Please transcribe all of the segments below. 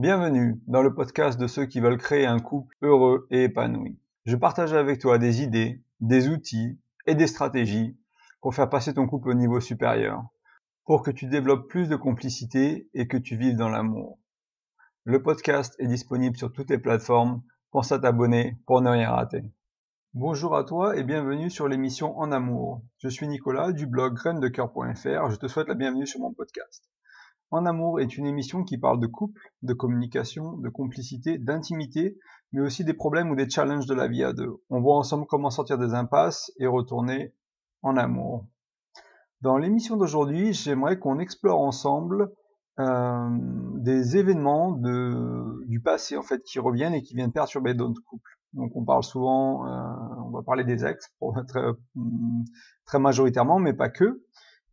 Bienvenue dans le podcast de ceux qui veulent créer un couple heureux et épanoui. Je partage avec toi des idées, des outils et des stratégies pour faire passer ton couple au niveau supérieur, pour que tu développes plus de complicité et que tu vives dans l'amour. Le podcast est disponible sur toutes les plateformes. Pense à t'abonner pour ne rien rater. Bonjour à toi et bienvenue sur l'émission En Amour. Je suis Nicolas du blog graindecoeur.fr. Je te souhaite la bienvenue sur mon podcast. En Amour est une émission qui parle de couple, de communication, de complicité, d'intimité, mais aussi des problèmes ou des challenges de la vie à deux. On voit ensemble comment sortir des impasses et retourner en amour. Dans l'émission d'aujourd'hui, j'aimerais qu'on explore ensemble euh, des événements du passé en fait qui reviennent et qui viennent perturber notre couple. Donc on parle souvent, euh, on va parler des ex euh, très majoritairement, mais pas que.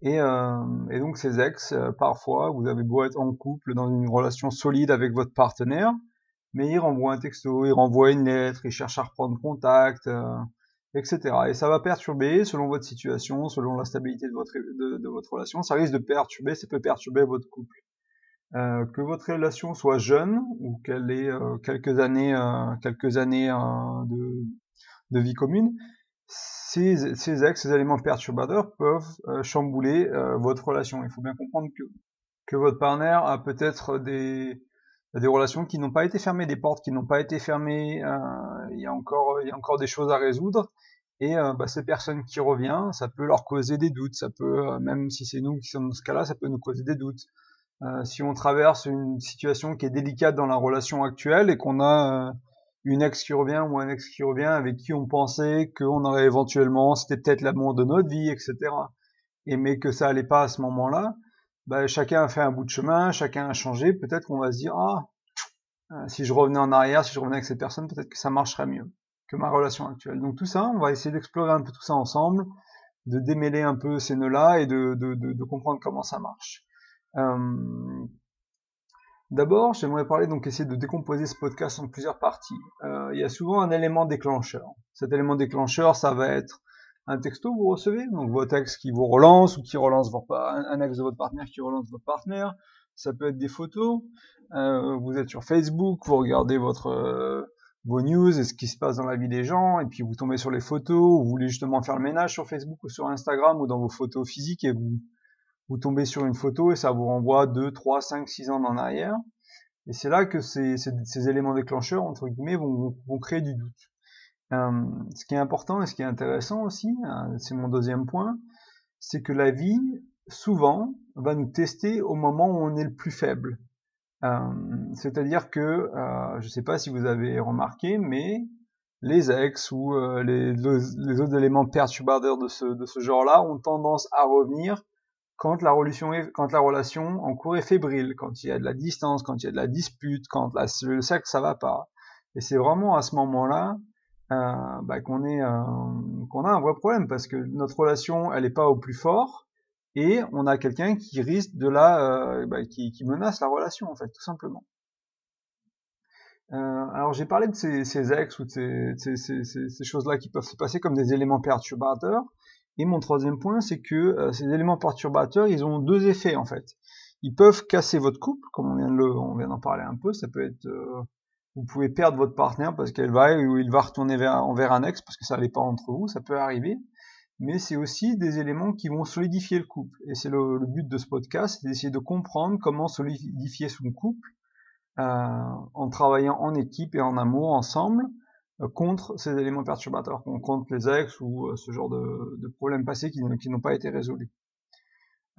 Et, euh, et donc ces ex, euh, parfois, vous avez beau être en couple, dans une relation solide avec votre partenaire, mais il renvoie un texto, il renvoie une lettre, il cherche à reprendre contact, euh, etc. Et ça va perturber, selon votre situation, selon la stabilité de votre, de, votre relation, ça risque de perturber, ça peut perturber votre couple. Euh, que votre relation soit jeune ou qu'elle ait euh, quelques années, euh, quelques années de, de, vie commune, ces, ces ex, ces éléments perturbateurs peuvent chambouler votre relation. Il faut bien comprendre que, que votre partenaire a peut-être des, des relations qui n'ont pas été fermées, des portes qui n'ont pas été fermées. il y a encore, il y a encore des choses à résoudre. Et bah, ces personnes qui reviennent, ça peut leur causer des doutes. Ça peut, même si c'est nous qui sommes dans ce cas-là, ça peut nous causer des doutes. Euh, si on traverse une situation qui est délicate dans la relation actuelle et qu'on a euh, une ex qui revient ou un ex qui revient avec qui on pensait qu'on aurait éventuellement, c'était peut-être l'amour de notre vie, etc. Et mais que ça allait pas à ce moment-là, bah, chacun a fait un bout de chemin, chacun a changé. Peut-être qu'on va se dire ah euh, si je revenais en arrière, si je revenais avec cette personne, peut-être que ça marcherait mieux que ma relation actuelle. Donc tout ça, on va essayer d'explorer un peu tout ça ensemble, de démêler un peu ces nœuds-là et de, de, comprendre comment ça marche. Euh, d'abord, j'aimerais parler donc essayer de décomposer ce podcast en plusieurs parties. Euh, il y a souvent un élément déclencheur. Cet élément déclencheur, ça va être un texto que vous recevez, donc votre ex qui vous relance ou qui relance votre, un ex de votre partenaire qui relance votre partenaire. Ça peut être des photos. Euh, vous êtes sur Facebook, vous regardez votre euh, vos news et ce qui se passe dans la vie des gens, et puis vous tombez sur les photos, vous voulez justement faire le ménage sur Facebook ou sur Instagram ou dans vos photos physiques et vous vous tombez sur une photo et ça vous renvoie 2, 3, 5, 6 ans en arrière. Et c'est là que ces, ces, ces, éléments déclencheurs, entre guillemets, vont, vont créer du doute. Euh, ce qui est important et ce qui est intéressant aussi, euh, c'est mon deuxième point, c'est que la vie, souvent, va nous tester au moment où on est le plus faible. Euh, C'est-à-dire que, euh, je ne sais pas si vous avez remarqué, mais les ex ou euh, les, les, autres éléments perturbateurs de ce, de ce genre-là ont tendance à revenir quand la relation est, quand la relation en cours est fébrile, quand il y a de la distance, quand il y a de la dispute, quand la, le sexe ça va pas. Et c'est vraiment à ce moment-là euh, bah, qu'on est euh, qu'on a un vrai problème parce que notre relation elle est pas au plus fort et on a quelqu'un qui risque de la euh, bah, qui, qui, menace la relation en fait tout simplement. Euh, alors j'ai parlé de ces, ces, ex ou de ces, ces, ces choses-là qui peuvent se passer comme des éléments perturbateurs. Et mon troisième point, c'est que euh, ces éléments perturbateurs, ils ont deux effets en fait. Ils peuvent casser votre couple, comme on vient de le, d'en parler un peu. Ça peut être, euh, vous pouvez perdre votre partenaire parce qu'elle va ou il va retourner vers, envers un ex parce que ça n'allait pas entre vous. Ça peut arriver. Mais c'est aussi des éléments qui vont solidifier le couple. Et c'est le, but de ce podcast, c'est d'essayer de comprendre comment solidifier son couple euh, en travaillant en équipe et en amour ensemble contre ces éléments perturbateurs, contre les ex ou euh, ce genre de, problèmes passés qui, n'ont pas été résolus.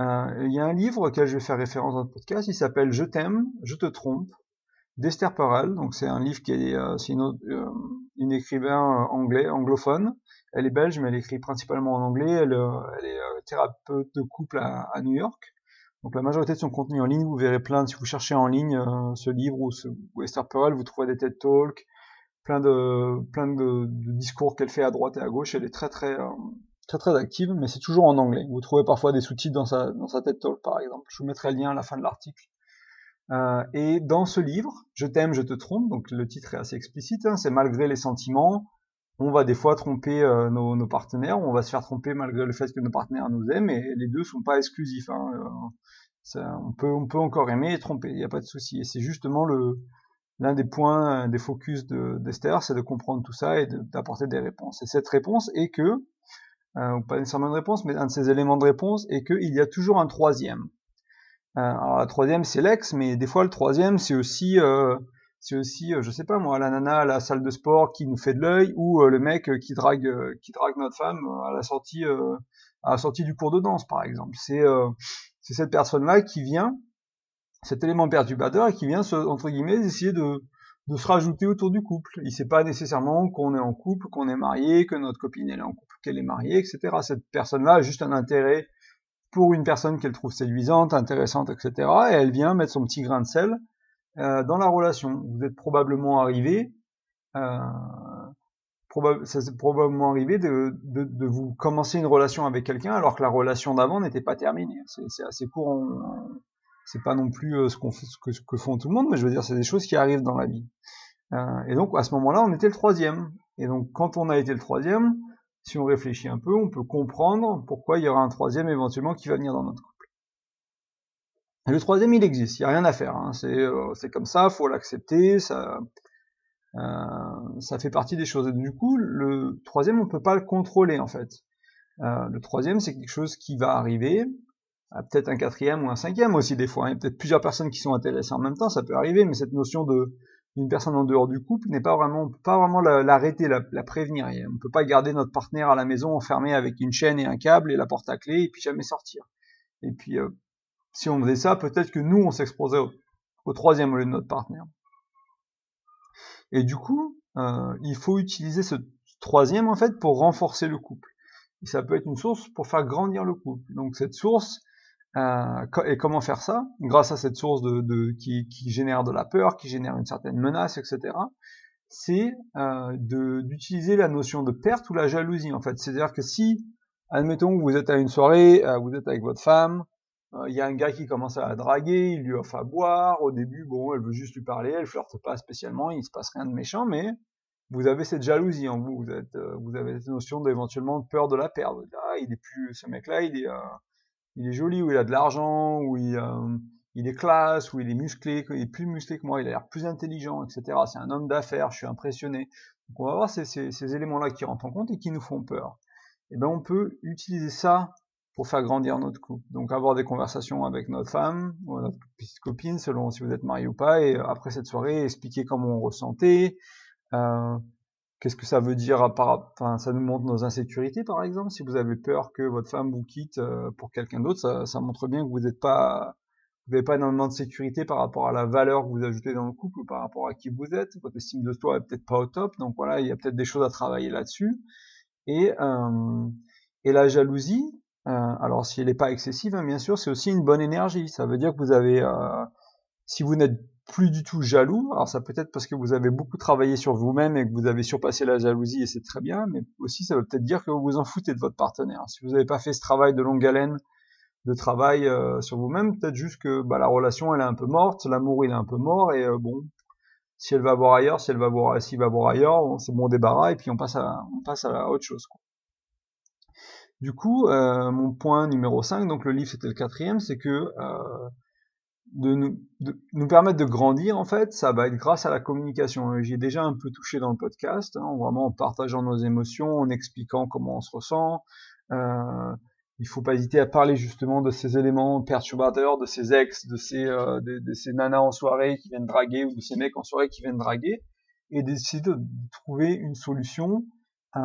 Euh, il y a un livre auquel je vais faire référence dans le podcast, il s'appelle Je t'aime, je te trompe, d'Esther Perel. Donc c'est un livre qui est, euh, une, euh, écrivain anglais, anglophone. Elle est belge, mais elle écrit principalement en anglais. Elle, est thérapeute de couple à, à, New York. Donc la majorité de son contenu en ligne, vous verrez plein. Si vous cherchez en ligne ce livre ou, ce, ou Esther Perel, vous trouverez des TED Talks, plein de discours qu'elle fait à droite et à gauche. Elle est très très euh, très très active, mais c'est toujours en anglais. Vous trouvez parfois des sous-titres dans sa dans sa TED Talk par exemple. Je vous mettrai le lien à la fin de l'article. Euh, et dans ce livre, Je t'aime, je te trompe, donc le titre est assez explicite, hein, c'est malgré les sentiments, on va des fois tromper euh, nos, nos, partenaires, on va se faire tromper malgré le fait que nos partenaires nous aiment, et les deux sont pas exclusifs. Hein, on, peut, on peut encore aimer et tromper, il n'y a pas de souci. Et c'est justement le l'un des points, des focus d'Esther, c'est de comprendre tout ça et d'apporter des réponses. Et cette réponse est que, euh, pas nécessairement une réponse, mais un de ces éléments de réponse est qu'il y a toujours un troisième. Euh, alors la troisième c'est l'ex, mais des fois le troisième c'est aussi euh, c'est aussi, euh, je sais pas moi, la nana à la salle de sport qui nous fait de l'œil, ou euh, le mec qui drague, qui drague notre femme à la sortie, à la sortie du cours de danse, par exemple. C'est, c'est cette personne-là qui vient, cet élément perturbateur, qui vient, entre guillemets, essayer de, se rajouter autour du couple. Il sait pas nécessairement qu'on est en couple, qu'on est marié, que notre copine elle est en couple, qu'elle est mariée, etc. Cette personne-là a juste un intérêt pour une personne qu'elle trouve séduisante, intéressante, etc. Et elle vient mettre son petit grain de sel euh, dans la relation. Vous êtes probablement arrivé, euh, ça c'est probablement arrivé de, de, vous commencer une relation avec quelqu'un alors que la relation d'avant n'était pas terminée. C'est assez courant. C'est pas non plus euh, ce, ce, que, font tout le monde, mais je veux dire, c'est des choses qui arrivent dans la vie. Euh, et donc à ce moment-là, on était le troisième. Et donc quand on a été le troisième, si on réfléchit un peu, on peut comprendre pourquoi il y aura un troisième éventuellement qui va venir dans notre le troisième, il existe, il n'y a rien à faire. Hein. Euh, c'est comme ça, faut l'accepter, ça, ça fait partie des choses. Et du coup, le troisième, on peut pas le contrôler en fait. Le troisième, c'est quelque chose qui va arriver, peut-être un quatrième ou un cinquième aussi des fois. Il y a peut-être plusieurs personnes qui sont intéressées en même temps, ça peut arriver, mais cette notion de d'une personne en dehors du couple n'est pas vraiment, pas vraiment l'arrêter, la, prévenir. On peut pas garder notre partenaire à la maison enfermé avec une chaîne et un câble et la porte à clé et puis jamais sortir. Et puis euh, si on faisait ça, peut-être que nous, on s'exposait au, troisième au lieu de notre partenaire. Et du coup, euh, il faut utiliser ce troisième, en fait, pour renforcer le couple. Et ça peut être une source pour faire grandir le couple. Donc cette source, et comment faire ça? Grâce à cette source qui, génère de la peur, qui génère une certaine menace, etc. C'est euh, d'utiliser la notion de perte ou la jalousie, en fait. C'est-à-dire que si, admettons que vous êtes à une soirée, vous êtes avec votre femme, il y a un gars qui commence à la draguer, il lui offre à boire. Au début, bon, elle veut juste lui parler, elle flirte pas spécialement, il se passe rien de méchant, mais vous avez cette jalousie en vous, vous, euh, avez cette notion d'éventuellement peur de la perdre. Ah, il est plus, ce mec-là, il est, euh, il est joli, ou il a de l'argent, ou il, euh, il est classe, ou il est musclé, il est plus musclé que moi, il a l'air plus intelligent, etc. C'est un homme d'affaires, je suis impressionné. Donc on va voir ces, éléments-là qui rentrent en compte et qui nous font peur. Et eh ben on peut utiliser ça pour faire grandir notre couple. Donc avoir des conversations avec notre femme ou notre petite copine, selon si vous êtes marié ou pas, et après cette soirée, expliquer comment on ressentait, euh, qu'est-ce que ça veut dire, à part, enfin, ça nous montre nos insécurités par exemple? Si vous avez peur que votre femme vous quitte euh, pour quelqu'un d'autre, ça, ça, montre bien que vous n'êtes pas, vous n'avez pas énormément de sécurité par rapport à la valeur que vous ajoutez dans le couple ou par rapport à qui vous êtes. Votre estime de soi est peut-être pas au top, donc voilà, il y a peut-être des choses à travailler là-dessus. Et, euh, et la jalousie, euh, alors si elle n'est pas excessive, hein, bien sûr, c'est aussi une bonne énergie. Ça veut dire que vous avez, euh, si vous n'êtes plus du tout jaloux, alors ça peut être parce que vous avez beaucoup travaillé sur vous-même et que vous avez surpassé la jalousie et c'est très bien, mais aussi ça veut peut-être dire que vous vous en foutez de votre partenaire. Si vous n'avez pas fait ce travail de longue haleine, de travail euh, sur vous-même, peut-être juste que bah, la relation elle est un peu morte, l'amour il est un peu mort et bon, si elle va voir ailleurs, si elle va voir, s'il va voir ailleurs, c'est bon débarras et puis on passe à, on passe à autre chose. Du coup, euh, mon point numéro 5, donc le livre c'était le quatrième, c'est que euh, de, nous, de nous permettre de grandir, en fait, ça va être grâce à la communication. J'ai déjà un peu touché dans le podcast, hein, vraiment en partageant nos émotions, en expliquant comment on se ressent. Euh, il faut pas hésiter à parler justement de ces éléments perturbateurs, de ces ex, de ces, euh, de, ces nanas en soirée qui viennent draguer ou de ces mecs en soirée qui viennent draguer, et d'essayer de trouver une solution euh,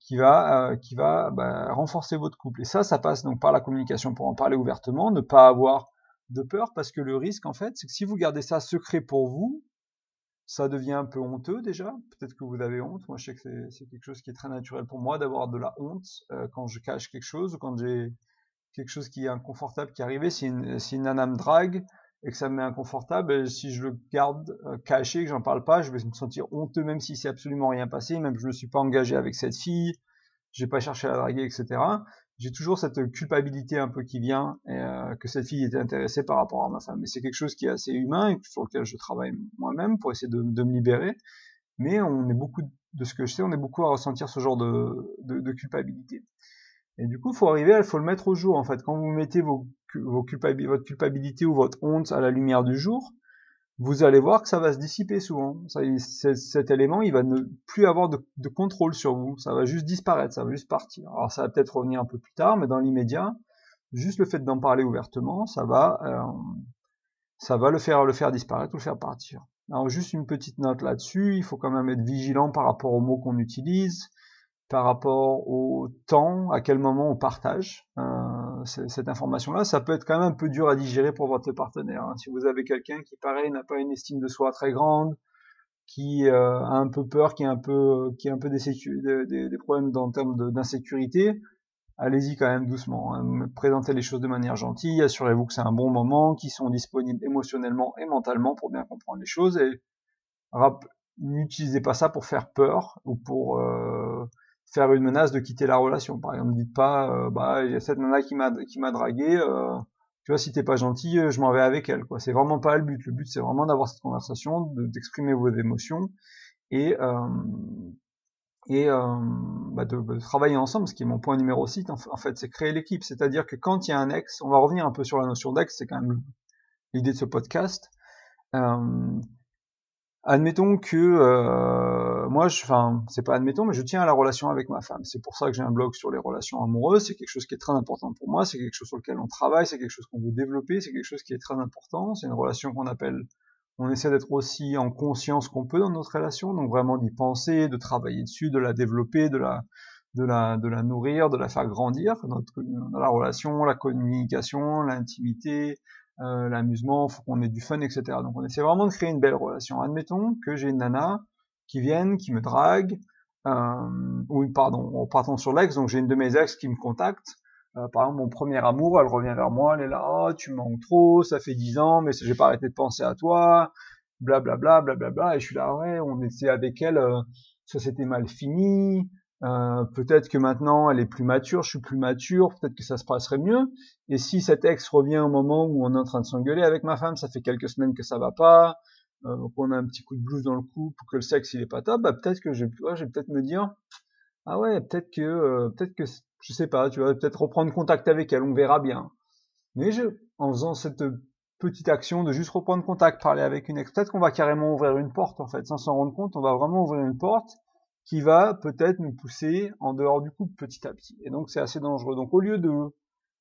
qui va, euh, qui va bah, renforcer votre couple. Et ça, ça passe donc par la communication pour en parler ouvertement, ne pas avoir de peur, parce que le risque, en fait, c'est que si vous gardez ça secret pour vous, ça devient un peu honteux déjà. Peut-être que vous avez honte. Moi, je sais que c'est quelque chose qui est très naturel pour moi d'avoir de la honte euh, quand je cache quelque chose ou quand j'ai quelque chose qui est inconfortable qui est arrivé. Si une, si une nana me drague, et que ça me met inconfortable, si je le garde euh, caché, que j'en parle pas, je vais me sentir honteux même si c'est absolument rien passé, même je ne suis pas engagé avec cette fille, j'ai pas cherché à la draguer, etc. J'ai toujours cette culpabilité un peu qui vient euh, que cette fille était intéressée par rapport à ma femme. Mais c'est quelque chose qui est assez humain sur lequel je travaille moi-même pour essayer de, me libérer. Mais on est beaucoup de ce que je sais, on est beaucoup à ressentir ce genre de, de culpabilité. Et du coup, faut arriver, il faut le mettre au jour. En fait, quand vous mettez vos, vos votre culpabilité ou votre honte à la lumière du jour, vous allez voir que ça va se dissiper souvent. Cet élément, il va ne plus avoir de, de, contrôle sur vous. Ça va juste disparaître, ça va juste partir. Alors ça va peut-être revenir un peu plus tard, mais dans l'immédiat, juste le fait d'en parler ouvertement, ça va, euh, ça va le faire, le faire disparaître ou le faire partir. Alors juste une petite note là-dessus, il faut quand même être vigilant par rapport aux mots qu'on utilise par rapport au temps, à quel moment on partage euh, cette information-là. Ça peut être quand même un peu dur à digérer pour votre partenaire. Hein. Si vous avez quelqu'un qui, pareil, n'a pas une estime de soi très grande, qui euh, a un peu peur, qui a un peu, des, problèmes en termes d'insécurité, allez-y quand même doucement. Hein. Présentez les choses de manière gentille, assurez-vous que c'est un bon moment, qu'ils sont disponibles émotionnellement et mentalement pour bien comprendre les choses. Et n'utilisez pas ça pour faire peur ou pour euh, faire une menace de quitter la relation. Par exemple, dites pas, euh, bah, il y a cette nana qui m'a qui m'a dragué. Euh, tu vois, si t'es pas gentil, euh, je m'en vais avec elle. Quoi. C'est vraiment pas le but. Le but, c'est vraiment d'avoir cette conversation, d'exprimer vos émotions et et bah, de, travailler ensemble. Ce qui est mon point numéro 6, en fait, c'est créer l'équipe. C'est-à-dire que quand il y a un ex, on va revenir un peu sur la notion d'ex. C'est quand même l'idée de ce podcast. Admettons que euh, moi, je, enfin, c'est pas admettons, mais je tiens à la relation avec ma femme. C'est pour ça que j'ai un blog sur les relations amoureuses. C'est quelque chose qui est très important pour moi. C'est quelque chose sur lequel on travaille. C'est quelque chose qu'on veut développer. C'est quelque chose qui est très important. C'est une relation qu'on appelle. On essaie d'être aussi en conscience qu'on peut dans notre relation, donc vraiment d'y penser, de travailler dessus, de la développer, de la, de la, de la nourrir, de la faire grandir. Notre, dans la relation, la communication, l'intimité, euh, l'amusement, faut qu'on ait du fun, etc. Donc on essaie vraiment de créer une belle relation. Admettons que j'ai une nana qui vienne, qui me drague, euh, ou pardon, en partant sur l'ex, donc j'ai une de mes ex qui me contacte. Euh, par exemple, mon premier amour, elle revient vers moi, elle est là, oh, tu manques trop, ça fait dix ans, mais j'ai pas arrêté de penser à toi, blablabla, blablabla, bla, bla, bla, et je suis là, ouais, on était avec elle, euh, ça s'était mal fini, euh, peut-être que maintenant elle est plus mature, je suis plus mature, peut-être que ça se passerait mieux. Et si cet ex revient au moment où on est en train de s'engueuler avec ma femme, ça fait quelques semaines que ça va pas, euh, qu'on a un petit coup de blues dans le couple, que le sexe il est pas top, bah peut-être que je, ouais, je vais peut-être me dire, ah ouais, peut-être que, euh, peut-être que, je sais pas, tu vas peut-être reprendre contact avec elle, on verra bien. Mais je, en faisant cette petite action de juste reprendre contact, parler avec une ex, peut-être qu'on va carrément ouvrir une porte en fait, sans s'en rendre compte, on va vraiment ouvrir une porte qui va peut-être nous pousser en dehors du couple petit à petit. Et donc c'est assez dangereux. Donc au lieu de,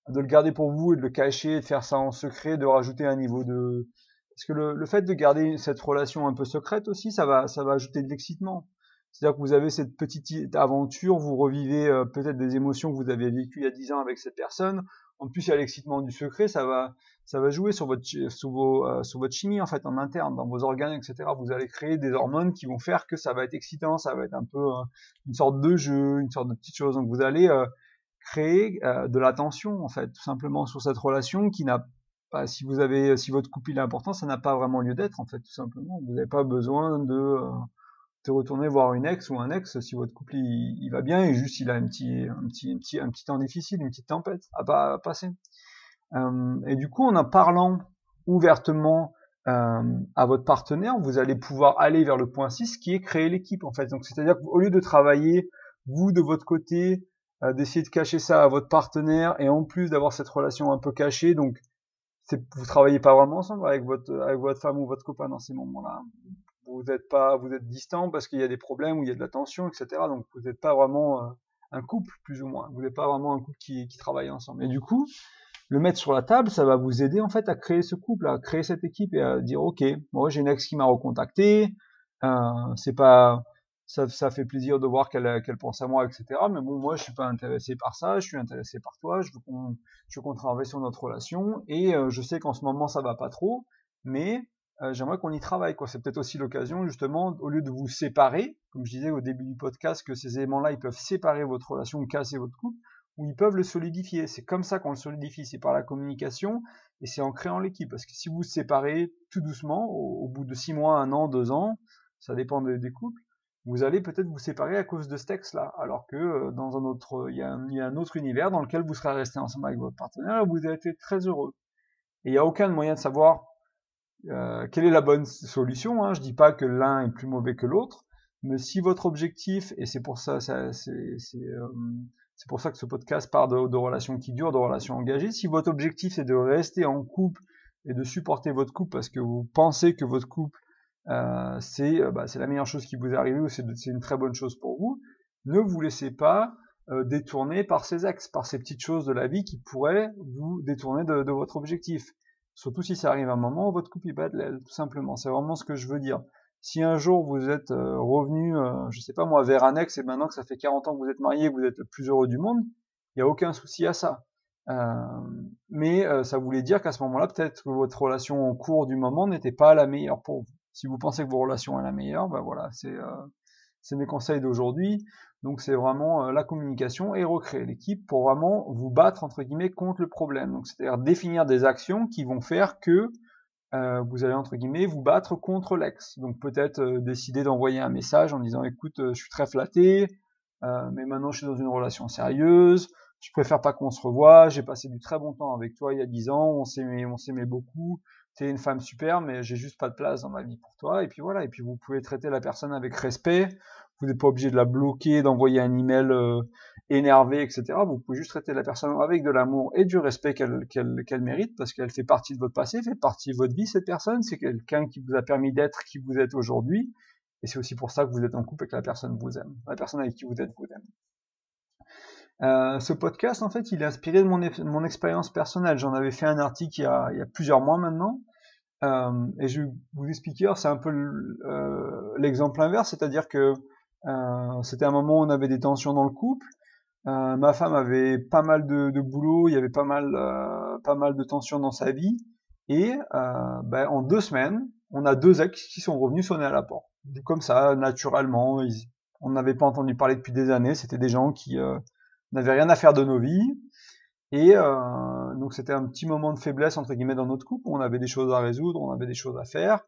de le garder pour vous et de le cacher, de faire ça en secret, de rajouter un niveau de... Parce que le, le fait de garder cette relation un peu secrète aussi, ça va, ça va ajouter de l'excitement. C'est-à-dire que vous avez cette petite aventure, vous revivez euh, peut-être des émotions que vous avez vécues il y a 10 ans avec cette personne. En plus, il y a l'excitement du secret, ça va, ça va jouer sur votre, sur, vos, euh, sur votre chimie en fait en interne, dans vos organes, etc. Vous allez créer des hormones qui vont faire que ça va être excitant, ça va être un peu euh, une sorte de jeu, une sorte de petite chose. Donc vous allez euh, créer de l'attention en fait, tout simplement sur cette relation qui n'a pas, si vous avez, si votre couple est important, ça n'a pas vraiment lieu d'être en fait, tout simplement. Vous n'avez pas besoin de de retourner voir une ex ou un ex si votre couple il, va bien et juste il a un petit un petit un petit un petit temps difficile, une petite tempête à, pas, à passer. Euh, et du coup, en en parlant ouvertement euh, à votre partenaire, vous allez pouvoir aller vers le point 6 qui est créer l'équipe en fait. Donc c'est-à-dire qu'au lieu de travailler vous de votre côté, euh, d'essayer de cacher ça à votre partenaire et en plus d'avoir cette relation un peu cachée, donc vous travaillez pas vraiment ensemble avec votre avec votre femme ou votre copain dans ces moments-là. Vous êtes pas vous êtes distant parce qu'il y a des problèmes ou il y a de la tension, etc. Donc vous n'êtes pas vraiment un couple plus ou moins. Vous n'êtes pas vraiment un couple qui, qui travaille ensemble. Et du coup, le mettre sur la table, ça va vous aider en fait à créer ce couple, à créer cette équipe et à dire ok, moi j'ai une ex qui m'a recontacté, euh, c'est pas, ça, ça, fait plaisir de voir qu'elle qu'elle pense à moi, etc. Mais bon, moi je suis pas intéressé par ça, je suis intéressé par toi, je veux qu'on qu'on travaille sur notre relation et euh, je sais qu'en ce moment ça va pas trop, mais euh, j'aimerais qu'on y travaille quoi. C'est peut-être aussi l'occasion justement au lieu de vous séparer, comme je disais au début du podcast que ces éléments-là ils peuvent séparer votre relation ou casser votre couple où ils peuvent le solidifier. C'est comme ça qu'on le solidifie, c'est par la communication et c'est en créant l'équipe. Parce que si vous vous séparez tout doucement, au, bout de six mois, un an, deux ans, ça dépend des, couples, vous allez peut-être vous séparer à cause de ce texte-là, alors que euh, dans un autre, il y, a un, autre univers dans lequel vous serez resté ensemble avec votre partenaire et vous avez été très heureux. Et il n'y a aucun moyen de savoir euh, quelle est la bonne solution. Hein? Je dis pas que l'un est plus mauvais que l'autre, mais si votre objectif, et c'est pour ça, euh, C'est pour ça que ce podcast parle de, relations qui durent, de relations engagées. Si votre objectif c'est de rester en couple et de supporter votre couple parce que vous pensez que votre couple euh, bah, c'est la meilleure chose qui vous est arrivée ou c'est une très bonne chose pour vous, ne vous laissez pas détourner par ces axes, par ces petites choses de la vie qui pourraient vous détourner de, votre objectif. Surtout si ça arrive à un moment où votre couple est bat de l'aile, tout simplement. C'est vraiment ce que je veux dire. Si un jour vous êtes euh, revenu, euh, je sais pas moi, vers un ex et maintenant que ça fait 40 ans que vous êtes marié, que vous êtes le plus heureux du monde, il n'y a aucun souci à ça. mais ça voulait dire qu'à ce moment-là, peut-être que votre relation en cours du moment n'était pas la meilleure pour vous. Si vous pensez que vos relations est la meilleure, ben voilà, c'est c'est mes conseils d'aujourd'hui. Donc c'est vraiment euh, la communication et recréer l'équipe pour vraiment vous battre entre guillemets contre le problème. Donc c'est-à-dire définir des actions qui vont faire que euh, vous allez entre guillemets vous battre contre l'ex. Donc peut-être euh, décider d'envoyer un message en disant écoute je suis très flatté, mais maintenant je suis dans une relation sérieuse, je préfère pas qu'on se revoie, j'ai passé du très bon temps avec toi il y a dix ans, on s'aimait, on s'aimait beaucoup, t'es une femme super, mais j'ai juste pas de place dans ma vie pour toi. Et puis voilà, et puis vous pouvez traiter la personne avec respect. Vous n'êtes pas obligé de la bloquer, d'envoyer un email euh, énervé, etc. Vous pouvez juste traiter la personne avec de l'amour et du respect qu'elle mérite, parce qu'elle fait partie de votre passé, fait partie de votre vie, cette personne. C'est quelqu'un qui vous a permis d'être qui vous êtes aujourd'hui. Et c'est aussi pour ça que vous êtes en couple et que la personne vous aime. La personne avec qui vous êtes vous aime. Euh, ce podcast, en fait, il est inspiré de mon, expérience personnelle. J'en avais fait un article il y a, plusieurs mois maintenant. Euh, et je vais vous expliquer, c'est un peu euh, l'exemple inverse, c'est-à-dire que c'était un moment où on avait des tensions dans le couple. Ma femme avait pas mal de, de, boulot, il y avait pas mal, pas mal de tensions dans sa vie. Et ben, en deux semaines, on a deux ex qui sont revenus sonner à la porte. Comme ça, naturellement, on n'avait pas entendu parler depuis des années. C'était des gens qui n'avait rien à faire de nos vies. Et euh, donc c'était un petit moment de faiblesse entre guillemets dans notre couple. On avait des choses à résoudre, on avait des choses à faire.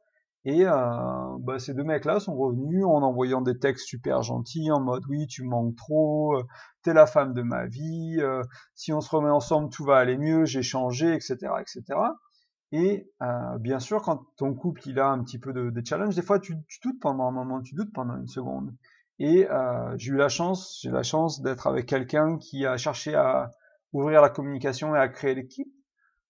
Et euh, bah, ces deux mecs-là sont revenus en envoyant des textes super gentils en mode oui tu manques trop, euh, t'es la femme de ma vie, euh, si on se remet ensemble tout va aller mieux, j'ai changé, etc., etc. Et bien sûr quand ton couple il a un petit peu de, de challenge, des fois tu doutes pendant un moment, tu doutes pendant une seconde. Et euh, j'ai eu la chance, j'ai la chance d'être avec quelqu'un qui a cherché à ouvrir la communication et à créer l'équipe.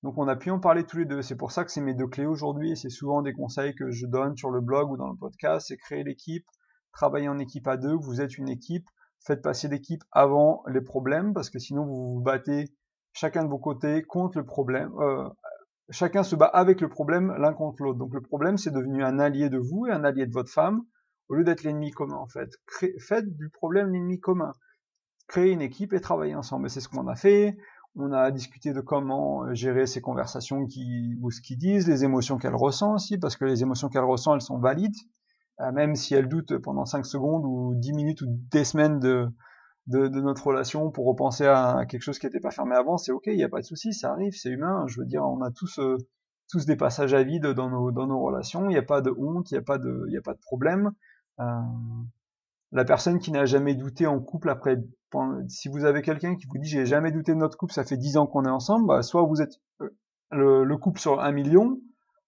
Donc on a pu en parler tous les deux. C'est pour ça que c'est mes deux clés aujourd'hui. C'est souvent des conseils que je donne sur le blog ou dans le podcast. C'est créer l'équipe, travailler en équipe à deux. Vous êtes une équipe. Faites passer l'équipe avant les problèmes parce que sinon vous vous battez chacun de vos côtés contre le problème. Euh, chacun se bat avec le problème l'un contre l'autre. Donc le problème c'est devenu un allié de vous et un allié de votre femme au lieu d'être l'ennemi commun en fait. faites du problème l'ennemi commun. Créez une équipe et travaillez ensemble. C'est ce qu'on a fait. On a discuté de comment euh, gérer ces conversations qui, ou ce qu'ils disent, les émotions qu'elle ressent aussi, parce que les émotions qu'elle ressent, elles sont valides, euh, même si elle doute pendant 5 secondes ou 10 minutes ou des semaines de, de, notre relation pour repenser à quelque chose qui n'était pas fermé avant, c'est ok, il n'y a pas de souci, ça arrive, c'est humain. Je veux dire, on a tous, euh, tous des passages à vide dans nos, dans nos relations, il n'y a pas de honte, il n'y a a pas de problème. Euh, la personne qui n'a jamais douté en couple après, si vous avez quelqu'un qui vous dit j'ai jamais douté de notre couple, ça fait dix ans qu'on est ensemble, bah, soit vous êtes euh, le, couple sur un million,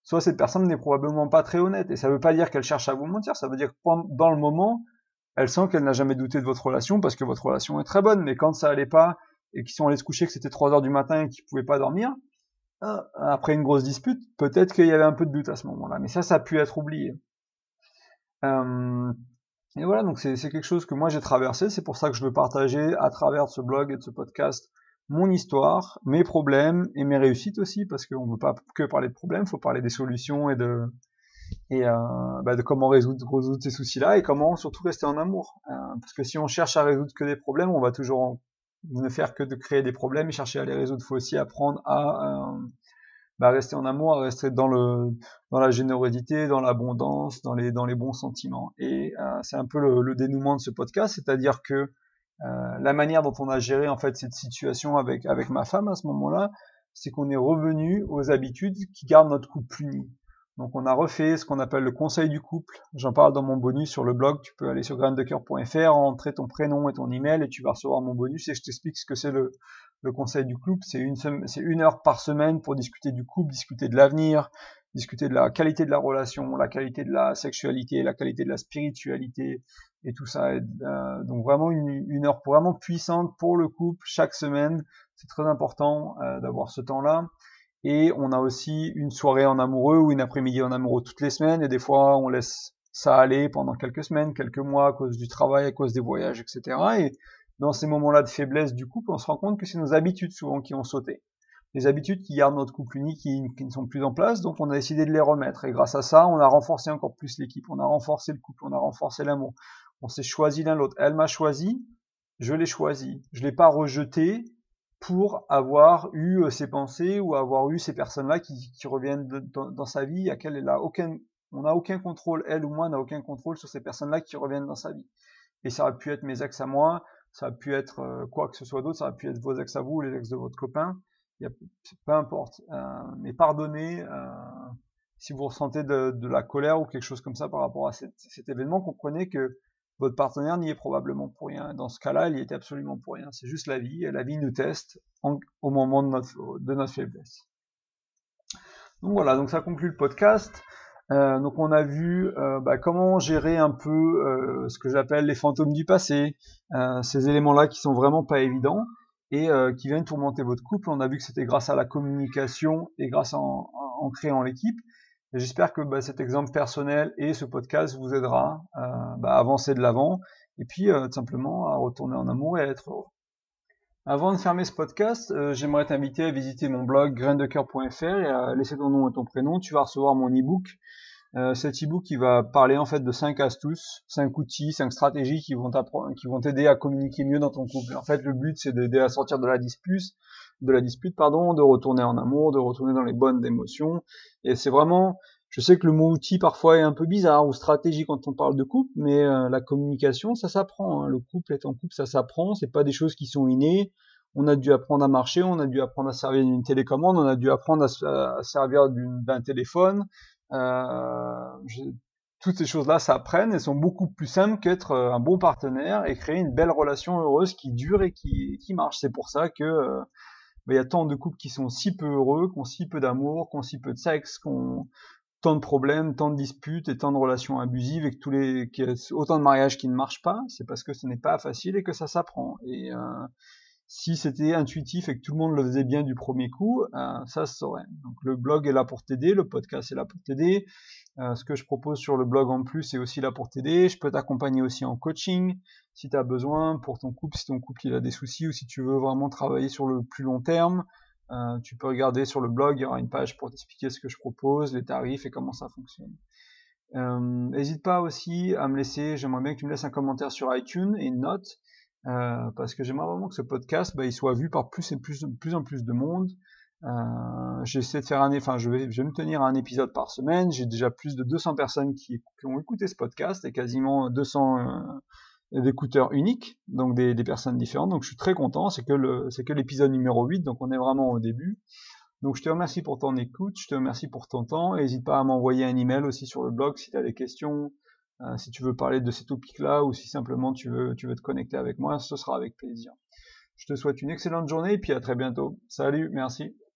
soit cette personne n'est probablement pas très honnête. Et ça veut pas dire qu'elle cherche à vous mentir, ça veut dire que dans le moment, elle sent qu'elle n'a jamais douté de votre relation parce que votre relation est très bonne. Mais quand ça allait pas et qu'ils sont allés se coucher, que c'était 3 heures du matin et qu'ils pouvaient pas dormir, euh, après une grosse dispute, peut-être qu'il y avait un peu de doute à ce moment-là. Mais ça, ça a pu être oublié. Et voilà, donc c'est quelque chose que moi j'ai traversé, c'est pour ça que je veux partager à travers ce blog et de ce podcast mon histoire, mes problèmes et mes réussites aussi, parce qu'on ne veut pas que parler de problèmes, il faut parler des solutions et de et euh, bah de comment résoudre, résoudre ces soucis-là et comment surtout rester en amour. Euh, parce que si on cherche à résoudre que des problèmes, on va toujours ne faire que de créer des problèmes et chercher à les résoudre. Il faut aussi apprendre à euh, bah, rester en amour, rester dans le dans la générosité, dans l'abondance, dans les dans les bons sentiments. Et euh, c'est un peu le, le, dénouement de ce podcast, c'est-à-dire que euh, la manière dont on a géré en fait cette situation avec avec ma femme à ce moment-là, c'est qu'on est revenu aux habitudes qui gardent notre couple uni. Donc on a refait ce qu'on appelle le conseil du couple. J'en parle dans mon bonus sur le blog. Tu peux aller sur graindecoeur.fr, entrer ton prénom et ton email et tu vas recevoir mon bonus et je t'explique ce que c'est le, le conseil du couple. C'est une, une heure par semaine pour discuter du couple, discuter de l'avenir, discuter de la qualité de la relation, la qualité de la sexualité, la qualité de la spiritualité et tout ça. donc vraiment une, heure vraiment puissante pour le couple chaque semaine. C'est très important d'avoir ce temps-là. Et on a aussi une soirée en amoureux ou une après-midi en amoureux toutes les semaines. Et des fois, on laisse ça aller pendant quelques semaines, quelques mois à cause du travail, à cause des voyages, etc. Et dans ces moments-là de faiblesse du couple, on se rend compte que c'est nos habitudes souvent qui ont sauté. Les habitudes qui gardent notre couple uni, qui, ne sont plus en place, donc on a décidé de les remettre. Et grâce à ça, on a renforcé encore plus l'équipe, on a renforcé le couple, on a renforcé l'amour. On s'est choisi l'un l'autre. Elle m'a choisi, je l'ai choisi. Je l'ai pas rejeté, pour avoir eu euh, ces pensées ou avoir eu ces personnes-là qui, qui, reviennent dans, sa vie, à laquelle elle a aucun, on n'a aucun contrôle, elle ou moi n'a aucun contrôle sur ces personnes-là qui reviennent dans sa vie. Et ça aurait pu être mes ex à moi, ça a pu être euh, quoi que ce soit d'autre, ça a pu être vos ex à vous, ou les ex de votre copain, y a, peu importe. Euh, mais pardonnez euh, si vous ressentez de, la colère ou quelque chose comme ça par rapport à cet, événement, comprenez que votre partenaire n'y est probablement pour rien. Dans ce cas-là, il y était absolument pour rien. C'est juste la vie, la vie nous teste au moment de notre, de notre faiblesse. Donc voilà, donc ça conclut le podcast. Euh, donc on a vu euh, bah, comment gérer un peu euh, ce que j'appelle les fantômes du passé, euh, ces éléments-là qui sont vraiment pas évidents et qui viennent tourmenter votre couple. On a vu que c'était grâce à la communication et grâce en, en créant l'équipe. J'espère que bah, cet exemple personnel et ce podcast vous aidera bah, à avancer de l'avant et puis tout simplement à retourner en amour et à être heureux. Avant de fermer ce podcast, euh, j'aimerais t'inviter à visiter mon blog graindecoeur.fr et à laisser ton nom et ton prénom. Tu vas recevoir mon e-book. Euh, cet e-book qui va parler en fait de cinq astuces, cinq outils, cinq stratégies qui vont qui vont t'aider à communiquer mieux dans ton couple. En fait, le but c'est d'aider à sortir de la dispute, de la dispute pardon, de retourner en amour, de retourner dans les bonnes émotions. Et c'est vraiment je sais que le mot outil parfois est un peu bizarre ou stratégie quand on parle de couple, mais euh, la communication, ça s'apprend. Hein. Le couple est en couple, ça s'apprend. C'est pas des choses qui sont innées. On a dû apprendre à marcher, on a dû apprendre à servir d'une télécommande, on a dû apprendre à, servir d'un téléphone. Euh, toutes ces choses-là s'apprennent et sont beaucoup plus simples qu'être euh, un bon partenaire et créer une belle relation heureuse qui dure et qui, qui marche. C'est pour ça que euh, bah, il y a tant de couples qui sont si peu heureux, qui ont si peu d'amour, qui ont si peu de sexe, qui ont tant de problèmes, tant de disputes et tant de relations abusives et que tous les, autant de mariages qui ne marchent pas, c'est parce que ce n'est pas facile et que ça s'apprend. Et euh, si c'était intuitif et que tout le monde le faisait bien du premier coup, euh, ça se saurait. Donc le blog est là pour t'aider, le podcast est là pour t'aider. Euh, ce que je propose sur le blog en plus est aussi là pour t'aider. Je peux t'accompagner aussi en coaching si tu as besoin pour ton couple, si ton couple a des soucis ou si tu veux vraiment travailler sur le plus long terme. Euh, tu peux regarder sur le blog, il y aura une page pour t'expliquer ce que je propose, les tarifs et comment ça fonctionne. N'hésite euh, pas aussi à me laisser, j'aimerais bien que tu me laisses un commentaire sur iTunes et une note, euh, parce que j'aimerais vraiment que ce podcast bah, il soit vu par plus et plus, plus en plus de monde. J'essaie de faire un, je vais, me tenir à un épisode par semaine. J'ai déjà plus de 200 personnes qui, ont écouté ce podcast et quasiment 200 d'écouteurs uniques, donc des, personnes différentes. Donc je suis très content. C'est que le, c'est que l'épisode numéro 8, donc on est vraiment au début. Donc je te remercie pour ton écoute, je te remercie pour ton temps. N'hésite pas à m'envoyer un email aussi sur le blog si tu as des questions, euh, si tu veux parler de ces topics-là ou si simplement tu veux, tu veux te connecter avec moi, ce sera avec plaisir. Je te souhaite une excellente journée et puis à très bientôt. Salut, merci.